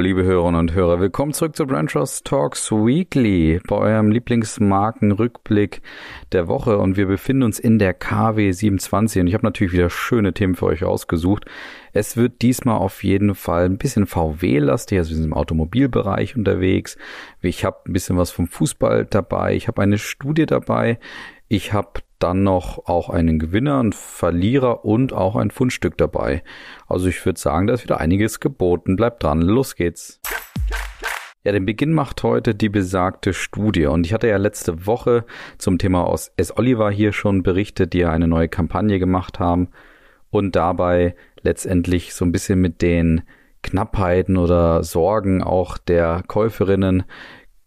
Liebe Hörerinnen und Hörer, willkommen zurück zu Brand Trust Talks Weekly, bei eurem Lieblingsmarkenrückblick der Woche. Und wir befinden uns in der KW 27 und ich habe natürlich wieder schöne Themen für euch ausgesucht. Es wird diesmal auf jeden Fall ein bisschen VW-lastig, also wir sind im Automobilbereich unterwegs. Ich habe ein bisschen was vom Fußball dabei, ich habe eine Studie dabei, ich habe dann noch auch einen Gewinner, einen Verlierer und auch ein Fundstück dabei. Also ich würde sagen, da ist wieder einiges geboten. Bleibt dran, los geht's. Ja, den Beginn macht heute die besagte Studie. Und ich hatte ja letzte Woche zum Thema aus S. Oliver hier schon berichtet, die ja eine neue Kampagne gemacht haben und dabei letztendlich so ein bisschen mit den Knappheiten oder Sorgen auch der Käuferinnen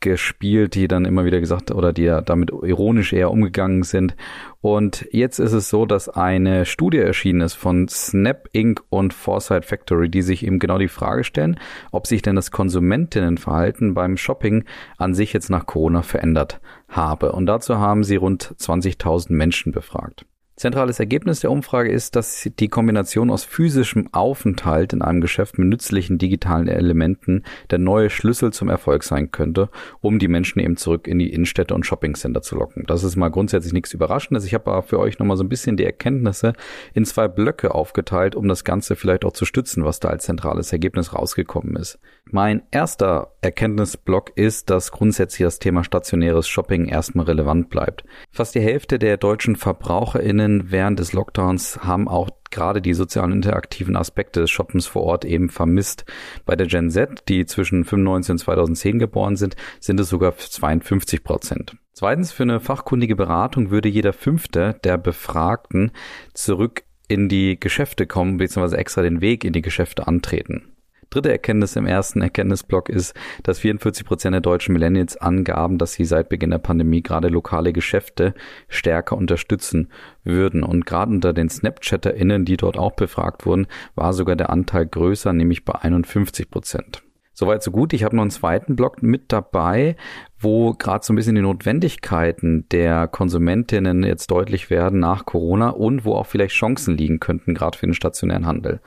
gespielt, die dann immer wieder gesagt oder die ja damit ironisch eher umgegangen sind. Und jetzt ist es so, dass eine Studie erschienen ist von Snap Inc. und Foresight Factory, die sich eben genau die Frage stellen, ob sich denn das Konsumentinnenverhalten beim Shopping an sich jetzt nach Corona verändert habe. Und dazu haben sie rund 20.000 Menschen befragt. Zentrales Ergebnis der Umfrage ist, dass die Kombination aus physischem Aufenthalt in einem Geschäft mit nützlichen digitalen Elementen der neue Schlüssel zum Erfolg sein könnte, um die Menschen eben zurück in die Innenstädte und Shoppingcenter zu locken. Das ist mal grundsätzlich nichts Überraschendes. Ich habe aber für euch nochmal so ein bisschen die Erkenntnisse in zwei Blöcke aufgeteilt, um das Ganze vielleicht auch zu stützen, was da als zentrales Ergebnis rausgekommen ist. Mein erster Erkenntnisblock ist, dass grundsätzlich das Thema stationäres Shopping erstmal relevant bleibt. Fast die Hälfte der deutschen VerbraucherInnen KundInnen während des Lockdowns haben auch gerade die sozialen interaktiven Aspekte des Shoppens vor Ort eben vermisst. Bei der Gen Z, die zwischen 95 und 2010 geboren sind, sind es sogar 52 Prozent. Zweitens, für eine fachkundige Beratung würde jeder Fünfte der Befragten zurück in die Geschäfte kommen, beziehungsweise extra den Weg in die Geschäfte antreten. Dritte Erkenntnis im ersten Erkenntnisblock ist, dass 44 Prozent der deutschen Millennials angaben, dass sie seit Beginn der Pandemie gerade lokale Geschäfte stärker unterstützen würden. Und gerade unter den SnapchatterInnen, die dort auch befragt wurden, war sogar der Anteil größer, nämlich bei 51 Prozent. Soweit so gut. Ich habe noch einen zweiten Block mit dabei, wo gerade so ein bisschen die Notwendigkeiten der Konsumentinnen jetzt deutlich werden nach Corona und wo auch vielleicht Chancen liegen könnten, gerade für den stationären Handel.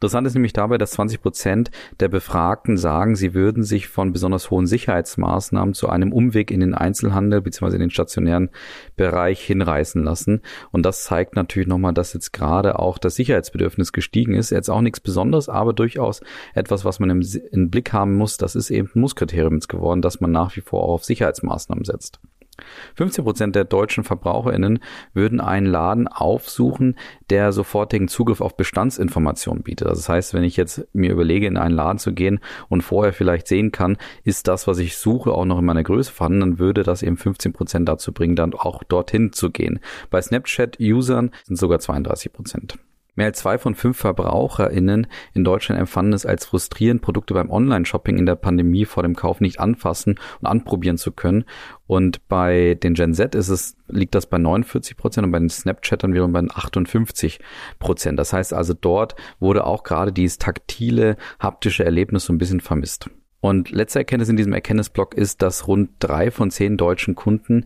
Interessant ist nämlich dabei, dass 20 Prozent der Befragten sagen, sie würden sich von besonders hohen Sicherheitsmaßnahmen zu einem Umweg in den Einzelhandel bzw. in den stationären Bereich hinreißen lassen. Und das zeigt natürlich nochmal, dass jetzt gerade auch das Sicherheitsbedürfnis gestiegen ist. Jetzt auch nichts Besonderes, aber durchaus etwas, was man im, im Blick haben muss. Das ist eben ein Musskriterium geworden, dass man nach wie vor auch auf Sicherheitsmaßnahmen setzt. 15 Prozent der deutschen VerbraucherInnen würden einen Laden aufsuchen, der sofortigen Zugriff auf Bestandsinformationen bietet. Also das heißt, wenn ich jetzt mir überlege, in einen Laden zu gehen und vorher vielleicht sehen kann, ist das, was ich suche, auch noch in meiner Größe vorhanden, dann würde das eben 15 Prozent dazu bringen, dann auch dorthin zu gehen. Bei Snapchat-Usern sind sogar 32 Prozent. Mehr als zwei von fünf VerbraucherInnen in Deutschland empfanden es als frustrierend, Produkte beim Online-Shopping in der Pandemie vor dem Kauf nicht anfassen und anprobieren zu können. Und bei den Gen Z ist es, liegt das bei 49 Prozent und bei den Snapchattern wiederum bei 58 Prozent. Das heißt also, dort wurde auch gerade dieses taktile, haptische Erlebnis so ein bisschen vermisst. Und letzte Erkenntnis in diesem Erkenntnisblock ist, dass rund drei von zehn deutschen Kunden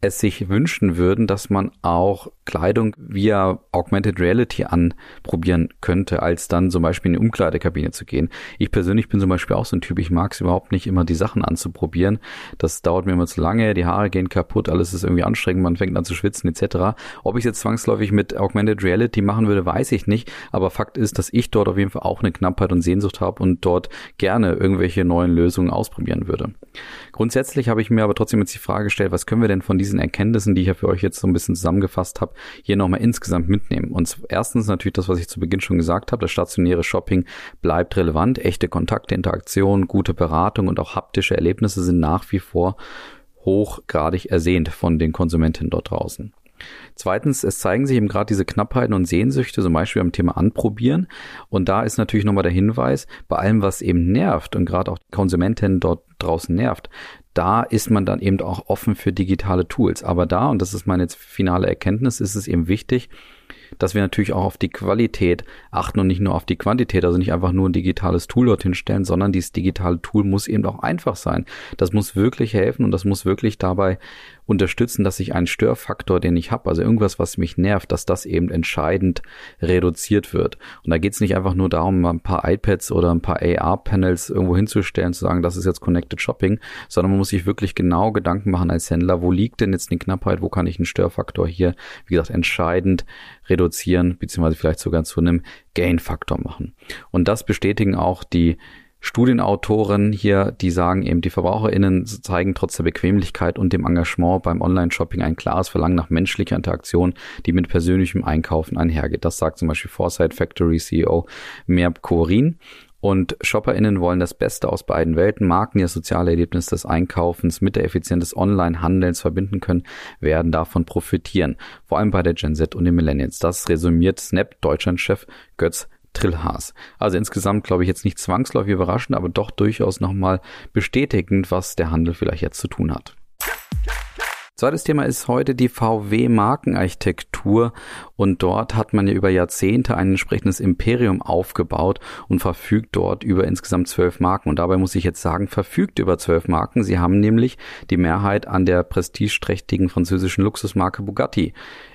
es sich wünschen würden, dass man auch Kleidung via Augmented Reality anprobieren könnte, als dann zum Beispiel in die Umkleidekabine zu gehen. Ich persönlich bin zum Beispiel auch so ein Typ, ich mag es überhaupt nicht immer die Sachen anzuprobieren. Das dauert mir immer zu lange, die Haare gehen kaputt, alles ist irgendwie anstrengend, man fängt an zu schwitzen etc. Ob ich es jetzt zwangsläufig mit Augmented Reality machen würde, weiß ich nicht, aber Fakt ist, dass ich dort auf jeden Fall auch eine Knappheit und Sehnsucht habe und dort gerne irgendwelche neuen Lösungen ausprobieren würde. Grundsätzlich habe ich mir aber trotzdem jetzt die Frage gestellt, was können wir denn von diesen Erkenntnissen, die ich ja für euch jetzt so ein bisschen zusammengefasst habe, hier nochmal insgesamt mitnehmen? Und erstens natürlich das, was ich zu Beginn schon gesagt habe, das stationäre Shopping bleibt relevant, echte Kontakte, Interaktion, gute Beratung und auch haptische Erlebnisse sind nach wie vor hochgradig ersehnt von den Konsumentinnen dort draußen. Zweitens, es zeigen sich eben gerade diese Knappheiten und Sehnsüchte, zum Beispiel am Thema Anprobieren. Und da ist natürlich nochmal der Hinweis, bei allem, was eben nervt und gerade auch Konsumentinnen dort draußen nervt, da ist man dann eben auch offen für digitale Tools. Aber da, und das ist meine finale Erkenntnis, ist es eben wichtig, dass wir natürlich auch auf die Qualität achten und nicht nur auf die Quantität, also nicht einfach nur ein digitales Tool dorthin stellen, sondern dieses digitale Tool muss eben auch einfach sein. Das muss wirklich helfen und das muss wirklich dabei unterstützen, dass ich einen Störfaktor, den ich habe, also irgendwas, was mich nervt, dass das eben entscheidend reduziert wird. Und da geht es nicht einfach nur darum, ein paar iPads oder ein paar AR-Panels irgendwo hinzustellen, zu sagen, das ist jetzt Connected Shopping, sondern man muss sich wirklich genau Gedanken machen als Händler, wo liegt denn jetzt die Knappheit, wo kann ich einen Störfaktor hier, wie gesagt, entscheidend reduzieren, beziehungsweise vielleicht sogar zu einem Gain-Faktor machen. Und das bestätigen auch die Studienautoren hier, die sagen eben, die VerbraucherInnen zeigen trotz der Bequemlichkeit und dem Engagement beim Online-Shopping ein klares Verlangen nach menschlicher Interaktion, die mit persönlichem Einkaufen einhergeht. Das sagt zum Beispiel Foresight Factory CEO Merb Korin. Und ShopperInnen wollen das Beste aus beiden Welten. Marken, das soziale Erlebnis des Einkaufens mit der Effizienz des Online-Handelns verbinden können, werden davon profitieren. Vor allem bei der Gen Z und den Millennials. Das resümiert Snap Deutschland-Chef Götz Trillhaas. Also insgesamt glaube ich jetzt nicht zwangsläufig überraschend, aber doch durchaus nochmal bestätigend, was der Handel vielleicht jetzt zu tun hat. Zweites Thema ist heute die VW-Markenarchitektur und dort hat man ja über Jahrzehnte ein entsprechendes Imperium aufgebaut und verfügt dort über insgesamt zwölf Marken. Und dabei muss ich jetzt sagen, verfügt über zwölf Marken. Sie haben nämlich die Mehrheit an der prestigeträchtigen französischen Luxusmarke Bugatti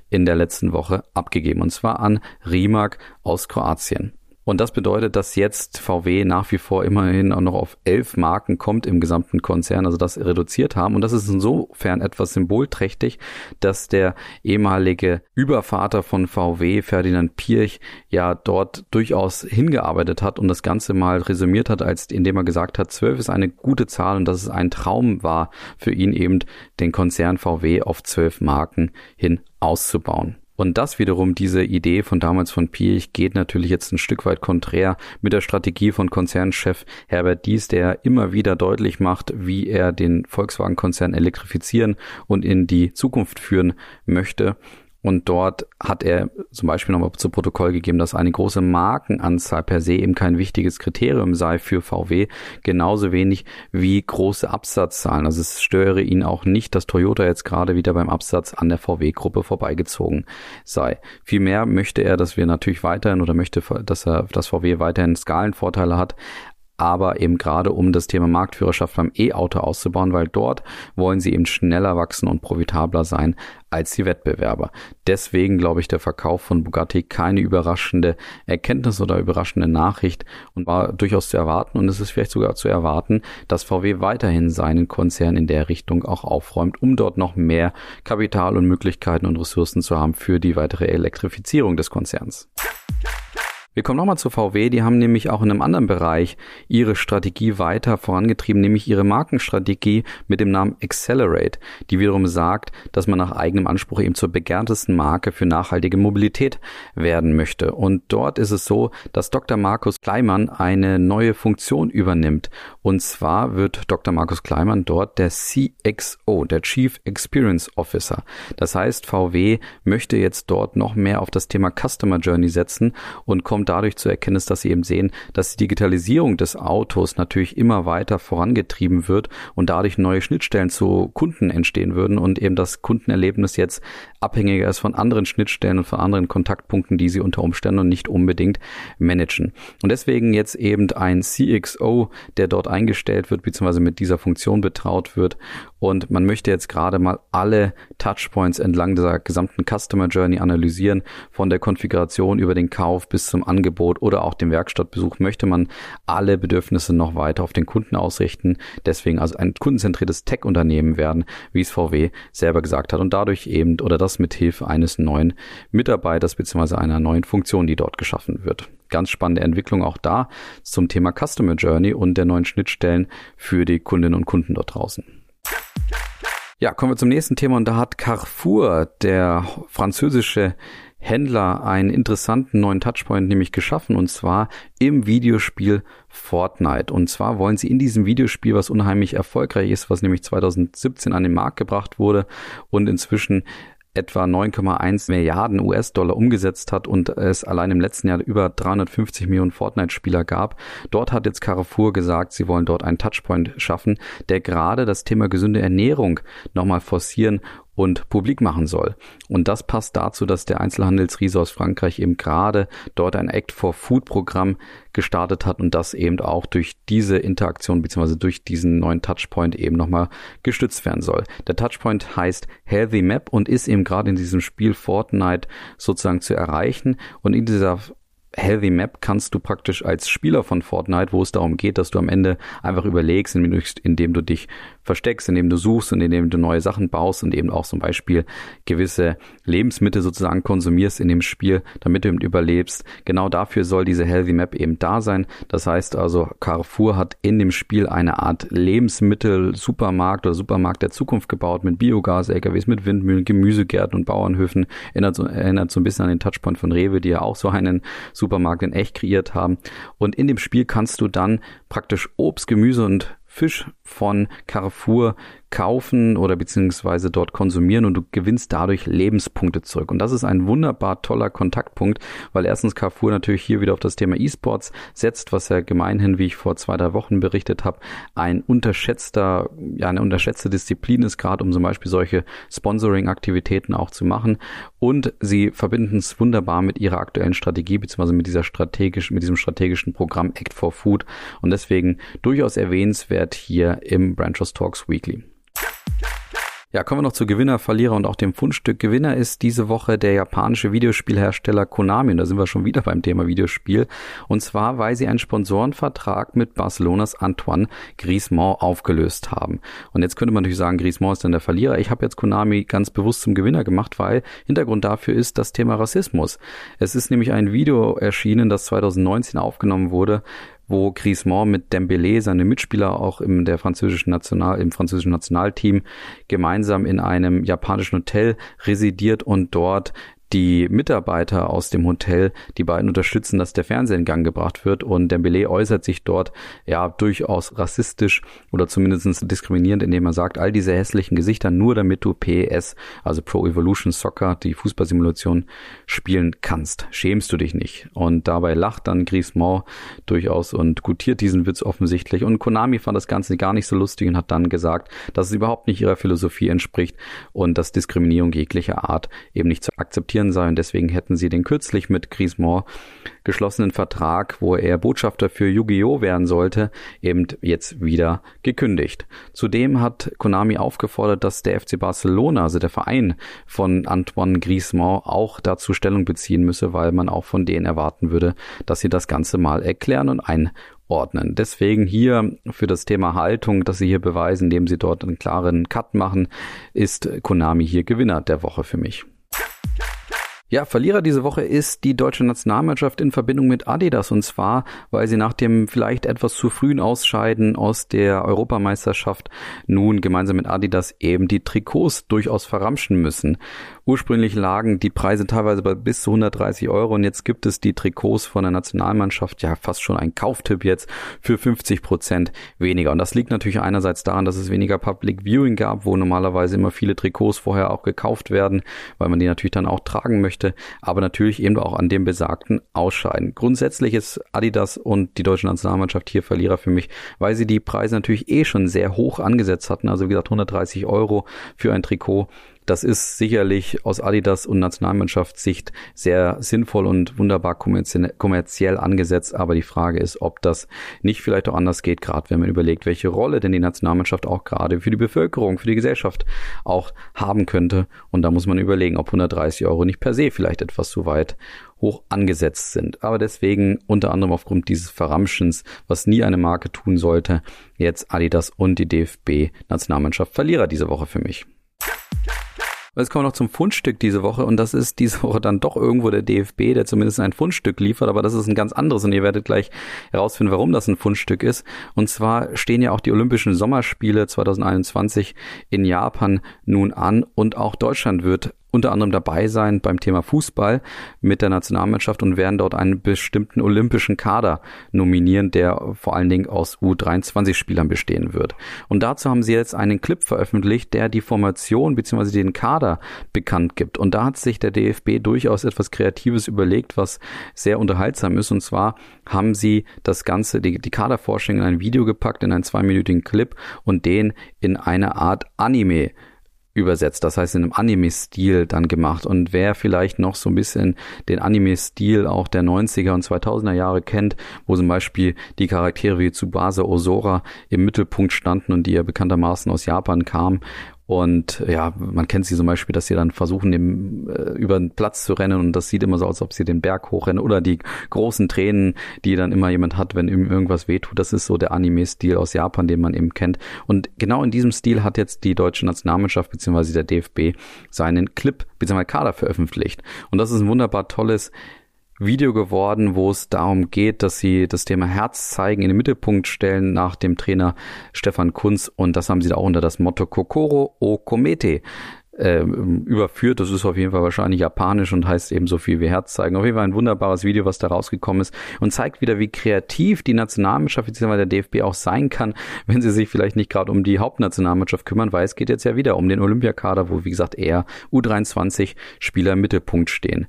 in der letzten Woche abgegeben und zwar an Rimac aus Kroatien. Und das bedeutet, dass jetzt VW nach wie vor immerhin auch noch auf elf Marken kommt im gesamten Konzern, also das reduziert haben. Und das ist insofern etwas symbolträchtig, dass der ehemalige Übervater von VW, Ferdinand Pirch, ja dort durchaus hingearbeitet hat und das Ganze mal resümiert hat, als indem er gesagt hat, zwölf ist eine gute Zahl und dass es ein Traum war für ihn eben, den Konzern VW auf zwölf Marken hin auszubauen. Und das wiederum, diese Idee von damals von Piech, geht natürlich jetzt ein Stück weit konträr mit der Strategie von Konzernchef Herbert Dies, der immer wieder deutlich macht, wie er den Volkswagen-Konzern elektrifizieren und in die Zukunft führen möchte. Und dort hat er zum Beispiel nochmal zu Protokoll gegeben, dass eine große Markenanzahl per se eben kein wichtiges Kriterium sei für VW, genauso wenig wie große Absatzzahlen. Also es störe ihn auch nicht, dass Toyota jetzt gerade wieder beim Absatz an der VW-Gruppe vorbeigezogen sei. Vielmehr möchte er, dass wir natürlich weiterhin oder möchte, dass er, dass VW weiterhin Skalenvorteile hat, aber eben gerade um das Thema Marktführerschaft beim E-Auto auszubauen, weil dort wollen sie eben schneller wachsen und profitabler sein als die Wettbewerber. Deswegen glaube ich, der Verkauf von Bugatti keine überraschende Erkenntnis oder überraschende Nachricht und war durchaus zu erwarten und es ist vielleicht sogar zu erwarten, dass VW weiterhin seinen Konzern in der Richtung auch aufräumt, um dort noch mehr Kapital und Möglichkeiten und Ressourcen zu haben für die weitere Elektrifizierung des Konzerns. Wir kommen nochmal zu VW, die haben nämlich auch in einem anderen Bereich ihre Strategie weiter vorangetrieben, nämlich ihre Markenstrategie mit dem Namen Accelerate, die wiederum sagt, dass man nach eigenem Anspruch eben zur begehrtesten Marke für nachhaltige Mobilität werden möchte. Und dort ist es so, dass Dr. Markus Kleimann eine neue Funktion übernimmt. Und zwar wird Dr. Markus Kleimann dort der CXO, der Chief Experience Officer. Das heißt, VW möchte jetzt dort noch mehr auf das Thema Customer Journey setzen und kommt kommt dadurch zur Erkenntnis, dass sie eben sehen, dass die Digitalisierung des Autos natürlich immer weiter vorangetrieben wird und dadurch neue Schnittstellen zu Kunden entstehen würden und eben das Kundenerlebnis jetzt abhängiger ist von anderen Schnittstellen und von anderen Kontaktpunkten, die sie unter Umständen und nicht unbedingt managen. Und deswegen jetzt eben ein CXO, der dort eingestellt wird, beziehungsweise mit dieser Funktion betraut wird. Und man möchte jetzt gerade mal alle Touchpoints entlang dieser gesamten Customer Journey analysieren, von der Konfiguration über den Kauf bis zum Angebot oder auch dem Werkstattbesuch möchte man alle Bedürfnisse noch weiter auf den Kunden ausrichten. Deswegen also ein kundenzentriertes Tech-Unternehmen werden, wie es VW selber gesagt hat. Und dadurch eben oder das mit Hilfe eines neuen Mitarbeiters bzw. einer neuen Funktion, die dort geschaffen wird. Ganz spannende Entwicklung auch da zum Thema Customer Journey und der neuen Schnittstellen für die Kundinnen und Kunden dort draußen. Ja, kommen wir zum nächsten Thema und da hat Carrefour, der französische Händler einen interessanten neuen Touchpoint nämlich geschaffen und zwar im Videospiel Fortnite. Und zwar wollen sie in diesem Videospiel, was unheimlich erfolgreich ist, was nämlich 2017 an den Markt gebracht wurde und inzwischen etwa 9,1 Milliarden US-Dollar umgesetzt hat und es allein im letzten Jahr über 350 Millionen Fortnite-Spieler gab. Dort hat jetzt Carrefour gesagt, sie wollen dort einen Touchpoint schaffen, der gerade das Thema gesunde Ernährung nochmal forcieren und publik machen soll. Und das passt dazu, dass der Einzelhandelsriese aus Frankreich eben gerade dort ein Act for Food Programm gestartet hat und das eben auch durch diese Interaktion bzw. durch diesen neuen Touchpoint eben nochmal gestützt werden soll. Der Touchpoint heißt Healthy Map und ist eben gerade in diesem Spiel Fortnite sozusagen zu erreichen und in dieser Healthy Map kannst du praktisch als Spieler von Fortnite, wo es darum geht, dass du am Ende einfach überlegst, indem du dich versteckst, indem du suchst und indem du neue Sachen baust und eben auch zum Beispiel gewisse Lebensmittel sozusagen konsumierst in dem Spiel, damit du eben überlebst. Genau dafür soll diese Healthy Map eben da sein. Das heißt also, Carrefour hat in dem Spiel eine Art Lebensmittel-Supermarkt oder Supermarkt der Zukunft gebaut mit Biogas-LKWs, mit Windmühlen, Gemüsegärten und Bauernhöfen. Erinnert, erinnert so ein bisschen an den Touchpoint von Rewe, die ja auch so einen Supermarkt in echt kreiert haben. Und in dem Spiel kannst du dann praktisch Obst, Gemüse und Fisch von Carrefour kaufen oder beziehungsweise dort konsumieren und du gewinnst dadurch Lebenspunkte zurück. Und das ist ein wunderbar toller Kontaktpunkt, weil erstens Carrefour natürlich hier wieder auf das Thema E-Sports setzt, was ja gemeinhin, wie ich vor zwei, drei Wochen berichtet habe, ein unterschätzter, ja, eine unterschätzte Disziplin ist, gerade um zum Beispiel solche Sponsoring-Aktivitäten auch zu machen. Und sie verbinden es wunderbar mit ihrer aktuellen Strategie, beziehungsweise mit dieser strategischen, mit diesem strategischen Programm Act for Food. Und deswegen durchaus erwähnenswert hier im Branchos Talks Weekly. Ja, kommen wir noch zu Gewinner, Verlierer und auch dem Fundstück. Gewinner ist diese Woche der japanische Videospielhersteller Konami. Und da sind wir schon wieder beim Thema Videospiel. Und zwar, weil sie einen Sponsorenvertrag mit Barcelonas Antoine Griezmann aufgelöst haben. Und jetzt könnte man natürlich sagen, Griezmann ist dann der Verlierer. Ich habe jetzt Konami ganz bewusst zum Gewinner gemacht, weil Hintergrund dafür ist das Thema Rassismus. Es ist nämlich ein Video erschienen, das 2019 aufgenommen wurde, wo Griezmann mit Dembélé, seine Mitspieler auch im der französischen National, im französischen Nationalteam gemeinsam in einem japanischen Hotel residiert und dort die Mitarbeiter aus dem Hotel, die beiden unterstützen, dass der Fernseher in Gang gebracht wird und Dembele äußert sich dort ja durchaus rassistisch oder zumindest diskriminierend, indem er sagt, all diese hässlichen Gesichter nur damit du PES, also Pro Evolution Soccer, die Fußballsimulation spielen kannst. Schämst du dich nicht? Und dabei lacht dann Griezmann durchaus und gutiert diesen Witz offensichtlich und Konami fand das Ganze gar nicht so lustig und hat dann gesagt, dass es überhaupt nicht ihrer Philosophie entspricht und dass Diskriminierung jeglicher Art eben nicht zu akzeptieren akzeptieren sei und deswegen hätten sie den kürzlich mit Griezmann geschlossenen Vertrag, wo er Botschafter für Yu-Gi-Oh! werden sollte, eben jetzt wieder gekündigt. Zudem hat Konami aufgefordert, dass der FC Barcelona, also der Verein von Antoine Griezmann, auch dazu Stellung beziehen müsse, weil man auch von denen erwarten würde, dass sie das Ganze mal erklären und einordnen. Deswegen hier für das Thema Haltung, dass sie hier beweisen, indem sie dort einen klaren Cut machen, ist Konami hier Gewinner der Woche für mich. Ja, Verlierer diese Woche ist die deutsche Nationalmannschaft in Verbindung mit Adidas und zwar, weil sie nach dem vielleicht etwas zu frühen Ausscheiden aus der Europameisterschaft nun gemeinsam mit Adidas eben die Trikots durchaus verramschen müssen. Ursprünglich lagen die Preise teilweise bei bis zu 130 Euro und jetzt gibt es die Trikots von der Nationalmannschaft, ja fast schon ein Kauftipp jetzt, für 50 Prozent weniger. Und das liegt natürlich einerseits daran, dass es weniger Public Viewing gab, wo normalerweise immer viele Trikots vorher auch gekauft werden, weil man die natürlich dann auch tragen möchte, aber natürlich eben auch an dem besagten Ausscheiden. Grundsätzlich ist Adidas und die deutsche Nationalmannschaft hier Verlierer für mich, weil sie die Preise natürlich eh schon sehr hoch angesetzt hatten. Also wie gesagt 130 Euro für ein Trikot das ist sicherlich aus Adidas und Nationalmannschaftssicht sehr sinnvoll und wunderbar kommerziell angesetzt. Aber die Frage ist, ob das nicht vielleicht auch anders geht, gerade wenn man überlegt, welche Rolle denn die Nationalmannschaft auch gerade für die Bevölkerung, für die Gesellschaft auch haben könnte. Und da muss man überlegen, ob 130 Euro nicht per se vielleicht etwas zu weit hoch angesetzt sind. Aber deswegen unter anderem aufgrund dieses Verramschens, was nie eine Marke tun sollte, jetzt Adidas und die DFB Nationalmannschaft Verlierer diese Woche für mich. Jetzt kommen wir noch zum Fundstück diese Woche und das ist diese Woche dann doch irgendwo der DFB, der zumindest ein Fundstück liefert, aber das ist ein ganz anderes und ihr werdet gleich herausfinden, warum das ein Fundstück ist. Und zwar stehen ja auch die Olympischen Sommerspiele 2021 in Japan nun an und auch Deutschland wird unter anderem dabei sein beim Thema Fußball mit der Nationalmannschaft und werden dort einen bestimmten olympischen Kader nominieren, der vor allen Dingen aus U23-Spielern bestehen wird. Und dazu haben sie jetzt einen Clip veröffentlicht, der die Formation bzw. den Kader bekannt gibt. Und da hat sich der DFB durchaus etwas Kreatives überlegt, was sehr unterhaltsam ist. Und zwar haben sie das Ganze, die, die Kaderforschung in ein Video gepackt, in einen zweiminütigen Clip und den in eine Art Anime übersetzt, das heißt in einem Anime-Stil dann gemacht. Und wer vielleicht noch so ein bisschen den Anime-Stil auch der 90er und 2000er Jahre kennt, wo zum Beispiel die Charaktere wie Tsubasa Osora im Mittelpunkt standen und die ja bekanntermaßen aus Japan kamen und ja, man kennt sie zum Beispiel, dass sie dann versuchen, dem, äh, über den Platz zu rennen und das sieht immer so aus, als ob sie den Berg hochrennen oder die großen Tränen, die dann immer jemand hat, wenn ihm irgendwas wehtut. Das ist so der Anime-Stil aus Japan, den man eben kennt. Und genau in diesem Stil hat jetzt die deutsche Nationalmannschaft bzw. der DFB seinen Clip bzw. Kader veröffentlicht. Und das ist ein wunderbar tolles Video geworden, wo es darum geht, dass sie das Thema Herz zeigen, in den Mittelpunkt stellen nach dem Trainer Stefan Kunz und das haben sie da auch unter das Motto Kokoro o Komete äh, überführt. Das ist auf jeden Fall wahrscheinlich japanisch und heißt eben so viel wie Herz zeigen. Auf jeden Fall ein wunderbares Video, was da rausgekommen ist und zeigt wieder, wie kreativ die Nationalmannschaft bzw. der DFB auch sein kann, wenn sie sich vielleicht nicht gerade um die Hauptnationalmannschaft kümmern, weil es geht jetzt ja wieder um den Olympiakader, wo wie gesagt eher U23 Spieler im Mittelpunkt stehen.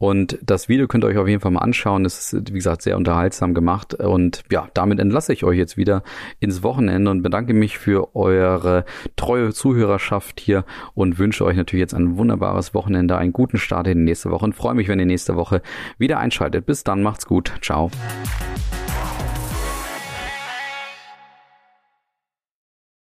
Und das Video könnt ihr euch auf jeden Fall mal anschauen. Es ist, wie gesagt, sehr unterhaltsam gemacht. Und ja, damit entlasse ich euch jetzt wieder ins Wochenende und bedanke mich für eure treue Zuhörerschaft hier und wünsche euch natürlich jetzt ein wunderbares Wochenende, einen guten Start in die nächste Woche und freue mich, wenn ihr nächste Woche wieder einschaltet. Bis dann, macht's gut. Ciao.